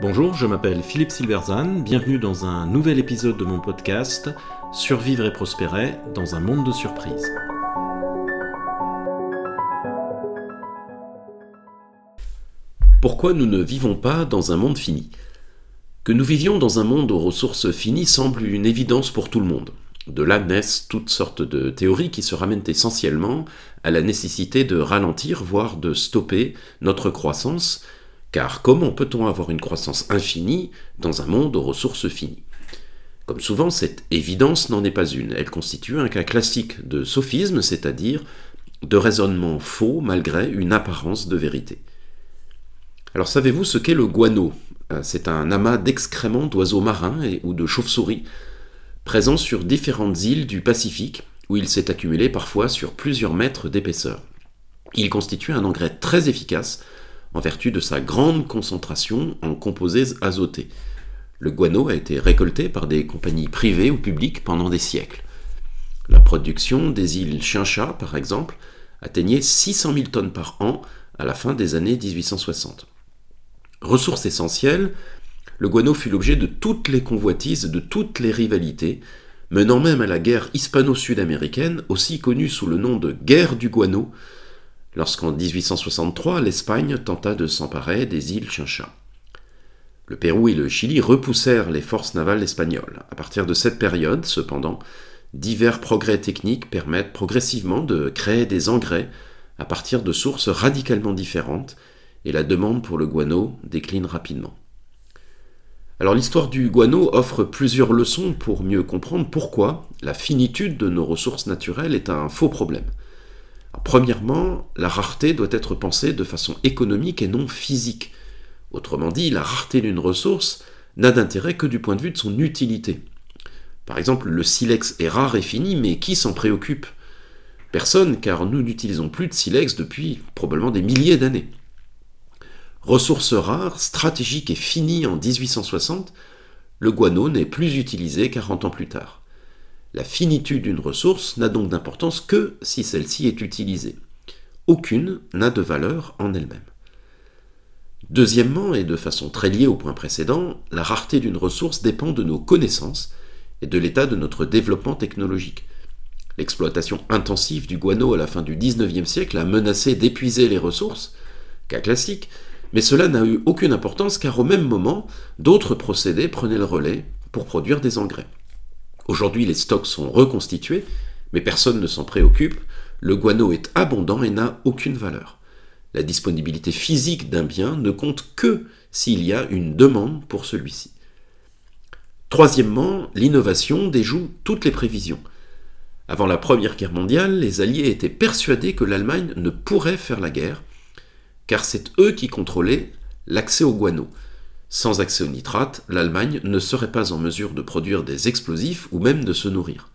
Bonjour, je m'appelle Philippe Silverzan, bienvenue dans un nouvel épisode de mon podcast Survivre et prospérer dans un monde de surprises. Pourquoi nous ne vivons pas dans un monde fini? Que nous vivions dans un monde aux ressources finies semble une évidence pour tout le monde. De là naissent toutes sortes de théories qui se ramènent essentiellement à la nécessité de ralentir, voire de stopper notre croissance, car comment peut-on avoir une croissance infinie dans un monde aux ressources finies? Comme souvent, cette évidence n'en est pas une. Elle constitue un cas classique de sophisme, c'est-à-dire de raisonnement faux malgré une apparence de vérité. Alors savez-vous ce qu'est le guano? Euh, C'est un amas d'excréments d'oiseaux marins ou de chauves-souris présent sur différentes îles du Pacifique, où il s'est accumulé parfois sur plusieurs mètres d'épaisseur. Il constitue un engrais très efficace en vertu de sa grande concentration en composés azotés. Le guano a été récolté par des compagnies privées ou publiques pendant des siècles. La production des îles Chincha, par exemple, atteignait 600 000 tonnes par an à la fin des années 1860. Ressource essentielle, le guano fut l'objet de toutes les convoitises, de toutes les rivalités, menant même à la guerre hispano-sud-américaine, aussi connue sous le nom de guerre du guano, lorsqu'en 1863 l'Espagne tenta de s'emparer des îles Chincha. Le Pérou et le Chili repoussèrent les forces navales espagnoles. À partir de cette période, cependant, divers progrès techniques permettent progressivement de créer des engrais à partir de sources radicalement différentes, et la demande pour le guano décline rapidement. Alors l'histoire du guano offre plusieurs leçons pour mieux comprendre pourquoi la finitude de nos ressources naturelles est un faux problème. Premièrement, la rareté doit être pensée de façon économique et non physique. Autrement dit, la rareté d'une ressource n'a d'intérêt que du point de vue de son utilité. Par exemple, le silex est rare et fini, mais qui s'en préoccupe? Personne, car nous n'utilisons plus de silex depuis probablement des milliers d'années. Ressource rare, stratégique et finie en 1860, le guano n'est plus utilisé 40 ans plus tard. La finitude d'une ressource n'a donc d'importance que si celle-ci est utilisée. Aucune n'a de valeur en elle-même. Deuxièmement, et de façon très liée au point précédent, la rareté d'une ressource dépend de nos connaissances et de l'état de notre développement technologique. L'exploitation intensive du guano à la fin du XIXe siècle a menacé d'épuiser les ressources, cas classique, mais cela n'a eu aucune importance car au même moment, d'autres procédés prenaient le relais pour produire des engrais. Aujourd'hui, les stocks sont reconstitués, mais personne ne s'en préoccupe. Le guano est abondant et n'a aucune valeur. La disponibilité physique d'un bien ne compte que s'il y a une demande pour celui-ci. Troisièmement, l'innovation déjoue toutes les prévisions. Avant la Première Guerre mondiale, les Alliés étaient persuadés que l'Allemagne ne pourrait faire la guerre, car c'est eux qui contrôlaient l'accès au guano. Sans accès au nitrate, l'Allemagne ne serait pas en mesure de produire des explosifs ou même de se nourrir.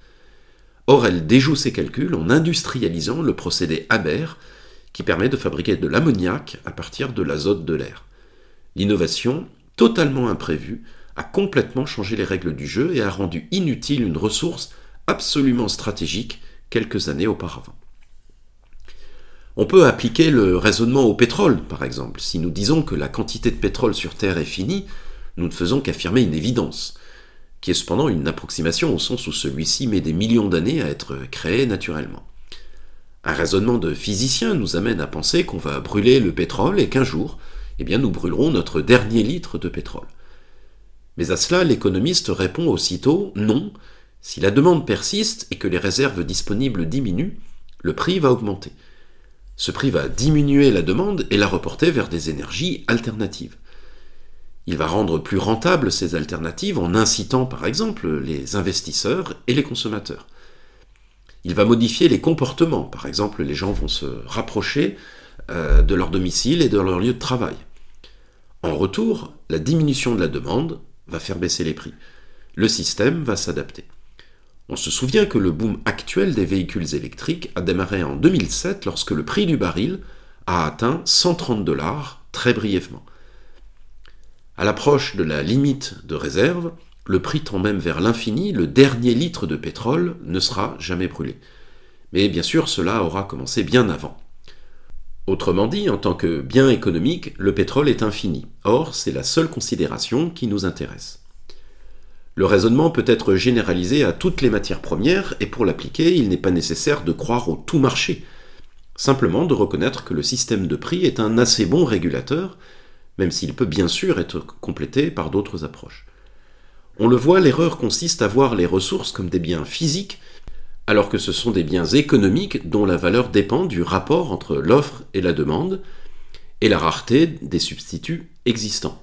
Or, elle déjoue ses calculs en industrialisant le procédé Haber, qui permet de fabriquer de l'ammoniac à partir de l'azote de l'air. L'innovation, totalement imprévue, a complètement changé les règles du jeu et a rendu inutile une ressource absolument stratégique quelques années auparavant. On peut appliquer le raisonnement au pétrole, par exemple. Si nous disons que la quantité de pétrole sur Terre est finie, nous ne faisons qu'affirmer une évidence, qui est cependant une approximation au sens où celui-ci met des millions d'années à être créé naturellement. Un raisonnement de physicien nous amène à penser qu'on va brûler le pétrole et qu'un jour, eh bien, nous brûlerons notre dernier litre de pétrole. Mais à cela, l'économiste répond aussitôt non, si la demande persiste et que les réserves disponibles diminuent, le prix va augmenter. Ce prix va diminuer la demande et la reporter vers des énergies alternatives. Il va rendre plus rentables ces alternatives en incitant par exemple les investisseurs et les consommateurs. Il va modifier les comportements, par exemple les gens vont se rapprocher euh, de leur domicile et de leur lieu de travail. En retour, la diminution de la demande va faire baisser les prix. Le système va s'adapter. On se souvient que le boom actuel des véhicules électriques a démarré en 2007 lorsque le prix du baril a atteint 130 dollars très brièvement. À l'approche de la limite de réserve, le prix tend même vers l'infini, le dernier litre de pétrole ne sera jamais brûlé. Mais bien sûr, cela aura commencé bien avant. Autrement dit, en tant que bien économique, le pétrole est infini. Or, c'est la seule considération qui nous intéresse. Le raisonnement peut être généralisé à toutes les matières premières, et pour l'appliquer, il n'est pas nécessaire de croire au tout marché, simplement de reconnaître que le système de prix est un assez bon régulateur, même s'il peut bien sûr être complété par d'autres approches. On le voit, l'erreur consiste à voir les ressources comme des biens physiques, alors que ce sont des biens économiques dont la valeur dépend du rapport entre l'offre et la demande, et la rareté des substituts existants.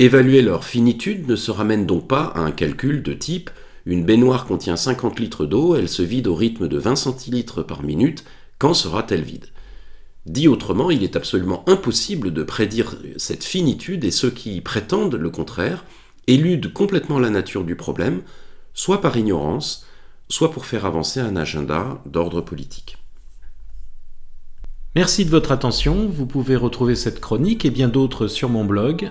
Évaluer leur finitude ne se ramène donc pas à un calcul de type. Une baignoire contient 50 litres d'eau, elle se vide au rythme de 20 centilitres par minute, quand sera-t-elle vide? Dit autrement, il est absolument impossible de prédire cette finitude et ceux qui prétendent le contraire éludent complètement la nature du problème, soit par ignorance, soit pour faire avancer un agenda d'ordre politique. Merci de votre attention, vous pouvez retrouver cette chronique et bien d'autres sur mon blog